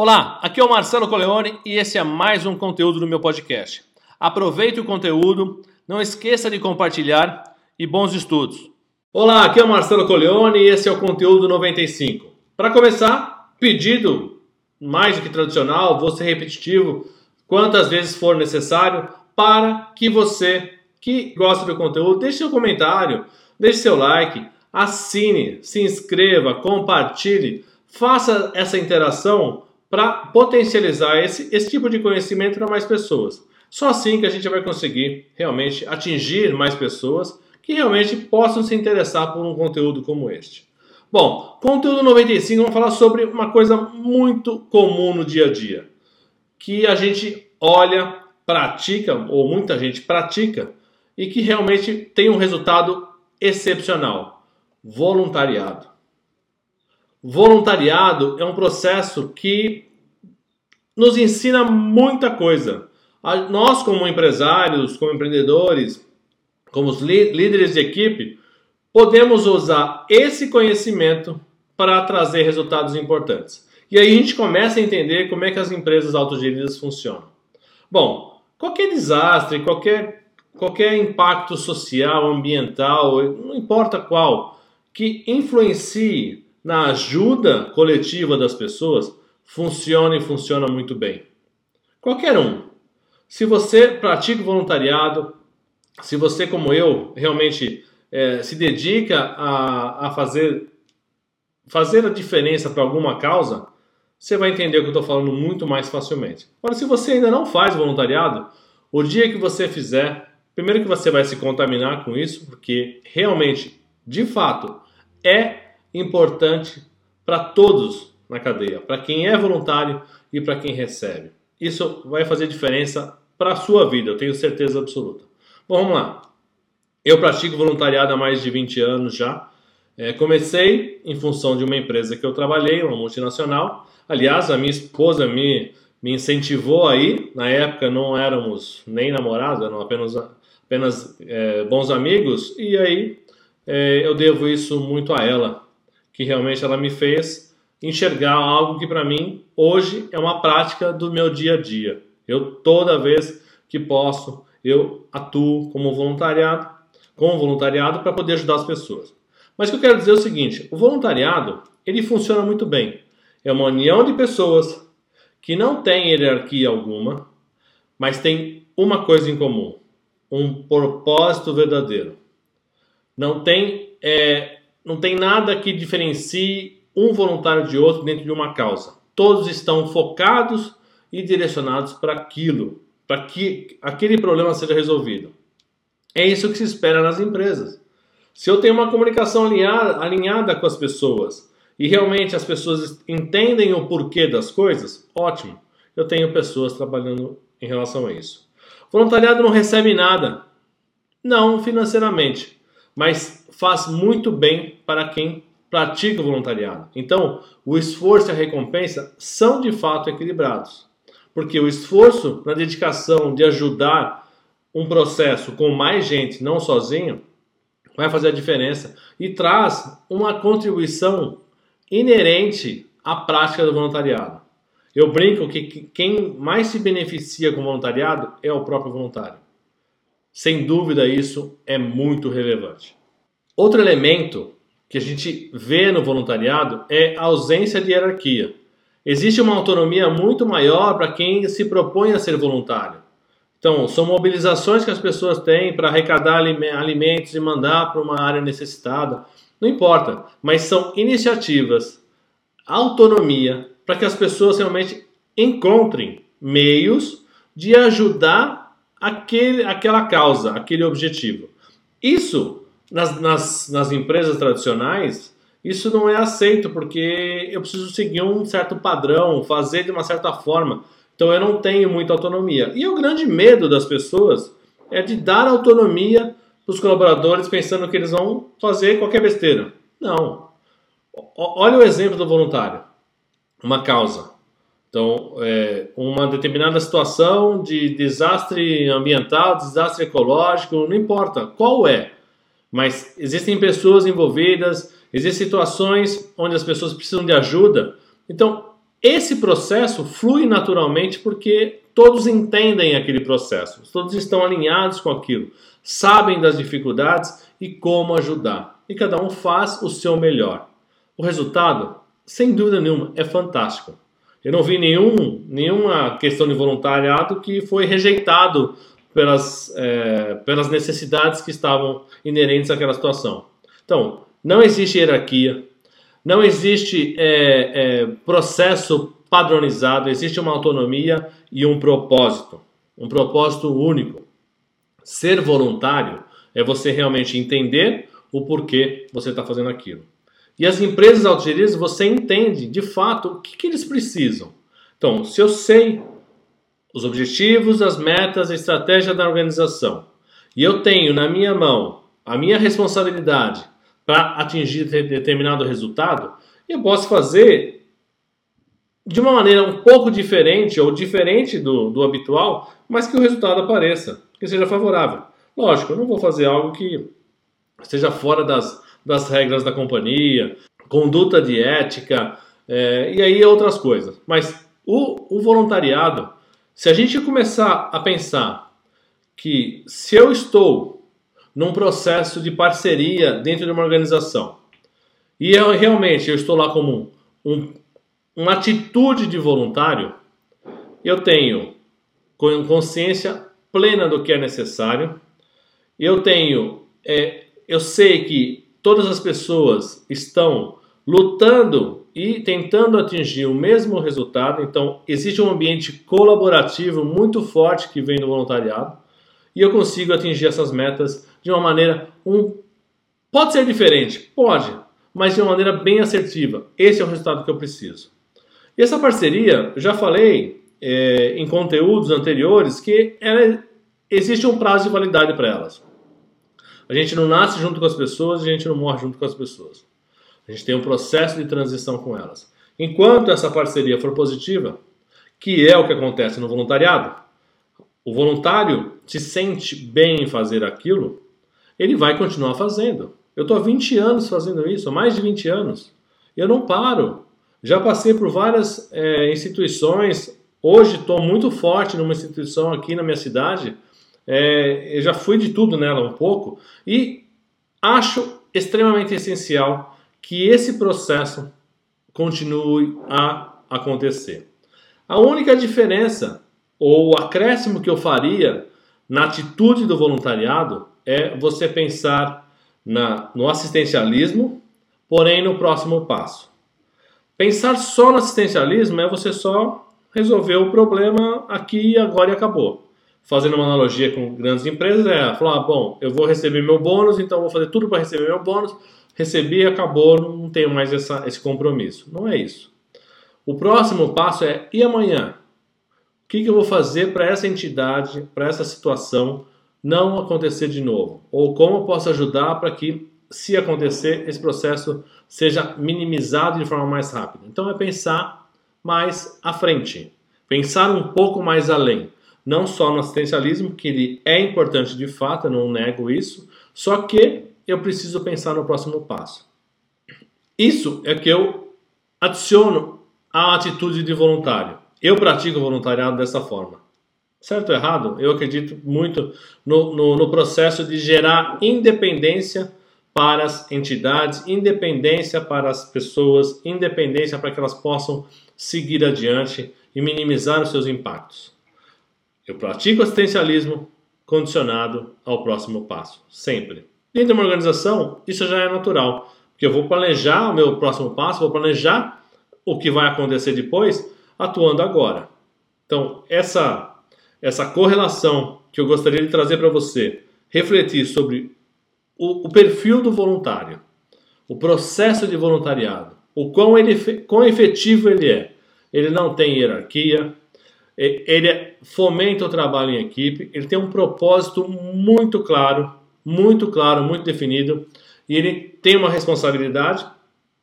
Olá, aqui é o Marcelo Coleone e esse é mais um conteúdo do meu podcast. Aproveite o conteúdo, não esqueça de compartilhar e bons estudos. Olá, aqui é o Marcelo Coleone e esse é o conteúdo 95. Para começar, pedido mais do que tradicional, vou ser repetitivo quantas vezes for necessário para que você que gosta do conteúdo deixe seu comentário, deixe seu like, assine, se inscreva, compartilhe, faça essa interação para potencializar esse, esse tipo de conhecimento para mais pessoas. Só assim que a gente vai conseguir realmente atingir mais pessoas que realmente possam se interessar por um conteúdo como este. Bom, conteúdo 95, vamos falar sobre uma coisa muito comum no dia a dia, que a gente olha, pratica, ou muita gente pratica, e que realmente tem um resultado excepcional: voluntariado. Voluntariado é um processo que nos ensina muita coisa. Nós, como empresários, como empreendedores, como líderes de equipe, podemos usar esse conhecimento para trazer resultados importantes. E aí a gente começa a entender como é que as empresas autogeridas funcionam. Bom, qualquer desastre, qualquer, qualquer impacto social, ambiental, não importa qual, que influencie na ajuda coletiva das pessoas, funciona e funciona muito bem. Qualquer um. Se você pratica voluntariado, se você, como eu, realmente é, se dedica a, a fazer, fazer a diferença para alguma causa, você vai entender o que eu estou falando muito mais facilmente. Agora, se você ainda não faz voluntariado, o dia que você fizer, primeiro que você vai se contaminar com isso, porque realmente, de fato, é importante para todos na cadeia, para quem é voluntário e para quem recebe. Isso vai fazer diferença para a sua vida, eu tenho certeza absoluta. Bom, vamos lá. Eu pratico voluntariado há mais de 20 anos já. É, comecei em função de uma empresa que eu trabalhei, uma multinacional. Aliás, a minha esposa me, me incentivou aí. Na época não éramos nem namorados, eram apenas, apenas é, bons amigos. E aí é, eu devo isso muito a ela, que realmente ela me fez enxergar algo que para mim hoje é uma prática do meu dia a dia. Eu toda vez que posso, eu atuo como voluntariado, como voluntariado para poder ajudar as pessoas. Mas o que eu quero dizer é o seguinte, o voluntariado, ele funciona muito bem. É uma união de pessoas que não tem hierarquia alguma, mas tem uma coisa em comum, um propósito verdadeiro. Não tem, é, não tem nada que diferencie um voluntário de outro dentro de uma causa. Todos estão focados e direcionados para aquilo, para que aquele problema seja resolvido. É isso que se espera nas empresas. Se eu tenho uma comunicação alinhada, alinhada com as pessoas e realmente as pessoas entendem o porquê das coisas, ótimo. Eu tenho pessoas trabalhando em relação a isso. Voluntariado não recebe nada, não financeiramente, mas faz muito bem para quem pratica o voluntariado. Então, o esforço e a recompensa são de fato equilibrados. Porque o esforço na dedicação de ajudar um processo com mais gente, não sozinho, vai fazer a diferença e traz uma contribuição inerente à prática do voluntariado. Eu brinco que quem mais se beneficia com o voluntariado é o próprio voluntário. Sem dúvida, isso é muito relevante. Outro elemento que a gente vê no voluntariado é a ausência de hierarquia. Existe uma autonomia muito maior para quem se propõe a ser voluntário. Então, são mobilizações que as pessoas têm para arrecadar alimentos e mandar para uma área necessitada. Não importa, mas são iniciativas, autonomia, para que as pessoas realmente encontrem meios de ajudar aquele, aquela causa, aquele objetivo. Isso nas, nas, nas empresas tradicionais, isso não é aceito, porque eu preciso seguir um certo padrão, fazer de uma certa forma. Então eu não tenho muita autonomia. E o grande medo das pessoas é de dar autonomia para os colaboradores pensando que eles vão fazer qualquer besteira. Não. Olha o exemplo do voluntário. Uma causa. Então, é, uma determinada situação de desastre ambiental, desastre ecológico, não importa qual é. Mas existem pessoas envolvidas, existem situações onde as pessoas precisam de ajuda. Então, esse processo flui naturalmente porque todos entendem aquele processo, todos estão alinhados com aquilo, sabem das dificuldades e como ajudar. E cada um faz o seu melhor. O resultado, sem dúvida nenhuma, é fantástico. Eu não vi nenhum, nenhuma questão de voluntariado que foi rejeitado pelas, é, pelas necessidades que estavam inerentes àquela situação. Então, não existe hierarquia, não existe é, é, processo padronizado, existe uma autonomia e um propósito, um propósito único. Ser voluntário é você realmente entender o porquê você está fazendo aquilo. E as empresas autogeridas, você entende de fato o que, que eles precisam. Então, se eu sei os objetivos, as metas, a estratégia da organização, e eu tenho na minha mão a minha responsabilidade para atingir determinado resultado, eu posso fazer de uma maneira um pouco diferente ou diferente do, do habitual, mas que o resultado apareça, que seja favorável. Lógico, eu não vou fazer algo que esteja fora das, das regras da companhia, conduta de ética é, e aí outras coisas. Mas o, o voluntariado, se a gente começar a pensar que se eu estou num processo de parceria dentro de uma organização. E eu realmente eu estou lá como um, uma atitude de voluntário, eu tenho consciência plena do que é necessário, eu tenho, é, eu sei que todas as pessoas estão lutando e tentando atingir o mesmo resultado, então existe um ambiente colaborativo muito forte que vem do voluntariado e eu consigo atingir essas metas de uma maneira um pode ser diferente, pode, mas de uma maneira bem assertiva. Esse é o resultado que eu preciso. E essa parceria, já falei é, em conteúdos anteriores que ela, existe um prazo de validade para elas. A gente não nasce junto com as pessoas, a gente não morre junto com as pessoas. A gente tem um processo de transição com elas. Enquanto essa parceria for positiva, que é o que acontece no voluntariado, o voluntário se sente bem em fazer aquilo, ele vai continuar fazendo. Eu estou há 20 anos fazendo isso, mais de 20 anos. Eu não paro. Já passei por várias é, instituições. Hoje estou muito forte numa instituição aqui na minha cidade. É, eu já fui de tudo nela um pouco. E acho extremamente essencial que esse processo continue a acontecer. A única diferença ou acréscimo que eu faria na atitude do voluntariado é você pensar na, no assistencialismo, porém no próximo passo. Pensar só no assistencialismo é você só resolver o problema aqui, agora e acabou. Fazendo uma analogia com grandes empresas, é falar: ah, bom, eu vou receber meu bônus, então vou fazer tudo para receber meu bônus. Recebi, acabou, não tenho mais essa, esse compromisso. Não é isso. O próximo passo é: e amanhã? O que, que eu vou fazer para essa entidade, para essa situação não acontecer de novo? Ou como eu posso ajudar para que, se acontecer, esse processo seja minimizado de forma mais rápida? Então é pensar mais à frente, pensar um pouco mais além. Não só no assistencialismo, que ele é importante de fato, eu não nego isso, só que eu preciso pensar no próximo passo. Isso é que eu adiciono à atitude de voluntário. Eu pratico voluntariado dessa forma. Certo ou errado? Eu acredito muito no, no, no processo de gerar independência para as entidades, independência para as pessoas, independência para que elas possam seguir adiante e minimizar os seus impactos. Eu pratico assistencialismo condicionado ao próximo passo, sempre. Dentro de uma organização, isso já é natural, porque eu vou planejar o meu próximo passo, vou planejar o que vai acontecer depois, atuando agora. Então, essa, essa correlação que eu gostaria de trazer para você, refletir sobre o, o, perfil do voluntário, o processo de voluntariado, o quão, ele, quão efetivo ele é. Ele não tem hierarquia, ele fomenta o trabalho em equipe, ele tem um propósito muito claro, muito claro, muito definido, e ele tem uma responsabilidade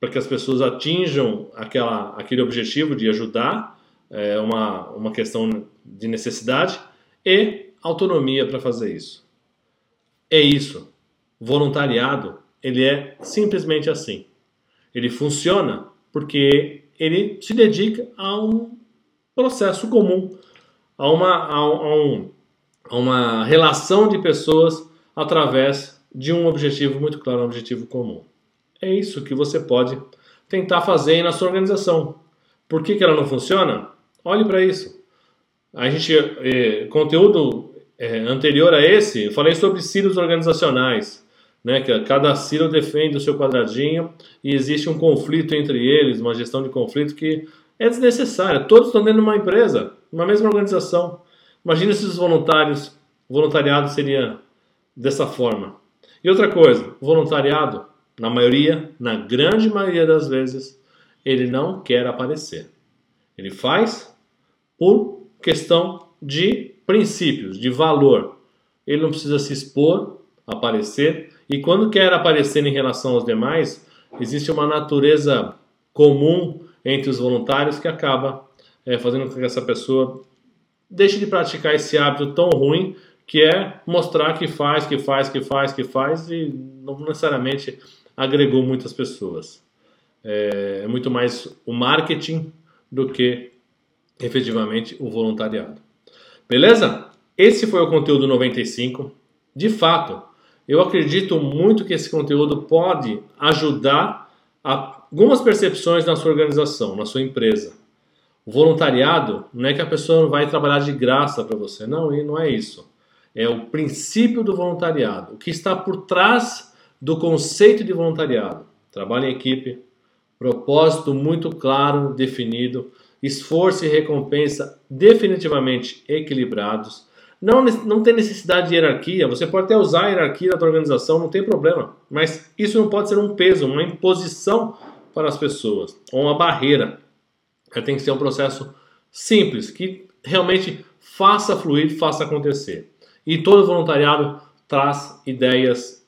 para que as pessoas atinjam aquela, aquele objetivo de ajudar, é uma, uma questão de necessidade, e autonomia para fazer isso. É isso. Voluntariado, ele é simplesmente assim. Ele funciona porque ele se dedica a um processo comum, a uma, a, a, um, a uma relação de pessoas através de um objetivo muito claro, um objetivo comum. É isso que você pode tentar fazer na sua organização. Por que, que ela não funciona? Olhe para isso. A gente, eh, conteúdo eh, anterior a esse, eu falei sobre silos organizacionais, né? Que cada silo defende o seu quadradinho e existe um conflito entre eles, uma gestão de conflito que é desnecessária. Todos estão dentro de uma empresa, uma mesma organização. Imagina se os voluntários, o voluntariado seria dessa forma. E outra coisa, o voluntariado, na maioria, na grande maioria das vezes, ele não quer aparecer. Ele faz por questão de princípios, de valor. Ele não precisa se expor, aparecer, e quando quer aparecer em relação aos demais, existe uma natureza comum entre os voluntários que acaba é, fazendo com que essa pessoa deixe de praticar esse hábito tão ruim que é mostrar que faz, que faz, que faz, que faz e não necessariamente agregou muitas pessoas. É, é muito mais o marketing do que efetivamente o voluntariado. Beleza? Esse foi o conteúdo 95. De fato, eu acredito muito que esse conteúdo pode ajudar algumas percepções na sua organização, na sua empresa. O voluntariado não é que a pessoa vai trabalhar de graça para você, não, e não é isso. É o princípio do voluntariado, o que está por trás do conceito de voluntariado. Trabalho em equipe, propósito muito claro, definido, esforço e recompensa definitivamente equilibrados. Não, não tem necessidade de hierarquia, você pode até usar a hierarquia da tua organização, não tem problema. Mas isso não pode ser um peso, uma imposição para as pessoas, ou uma barreira. Tem que ser um processo simples, que realmente faça fluir, faça acontecer. E todo voluntariado traz ideias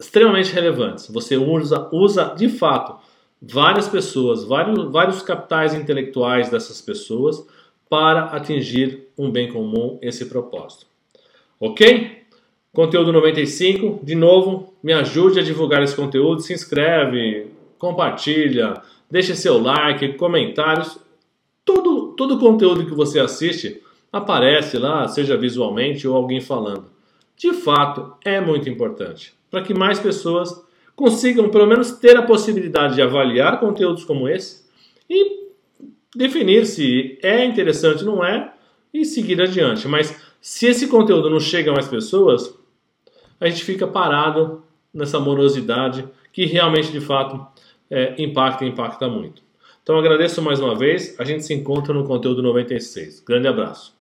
extremamente relevantes. Você usa, usa de fato várias pessoas, vários, vários capitais intelectuais dessas pessoas para atingir um bem comum, esse propósito. Ok? Conteúdo 95, de novo, me ajude a divulgar esse conteúdo, se inscreve, compartilha, deixe seu like, comentários, todo, todo o conteúdo que você assiste aparece lá, seja visualmente ou alguém falando. De fato, é muito importante para que mais pessoas consigam pelo menos ter a possibilidade de avaliar conteúdos como esse e definir se é interessante ou não é e seguir adiante. Mas se esse conteúdo não chega a mais pessoas, a gente fica parado nessa morosidade que realmente de fato é, impacta e impacta muito. Então agradeço mais uma vez, a gente se encontra no conteúdo 96. Grande abraço.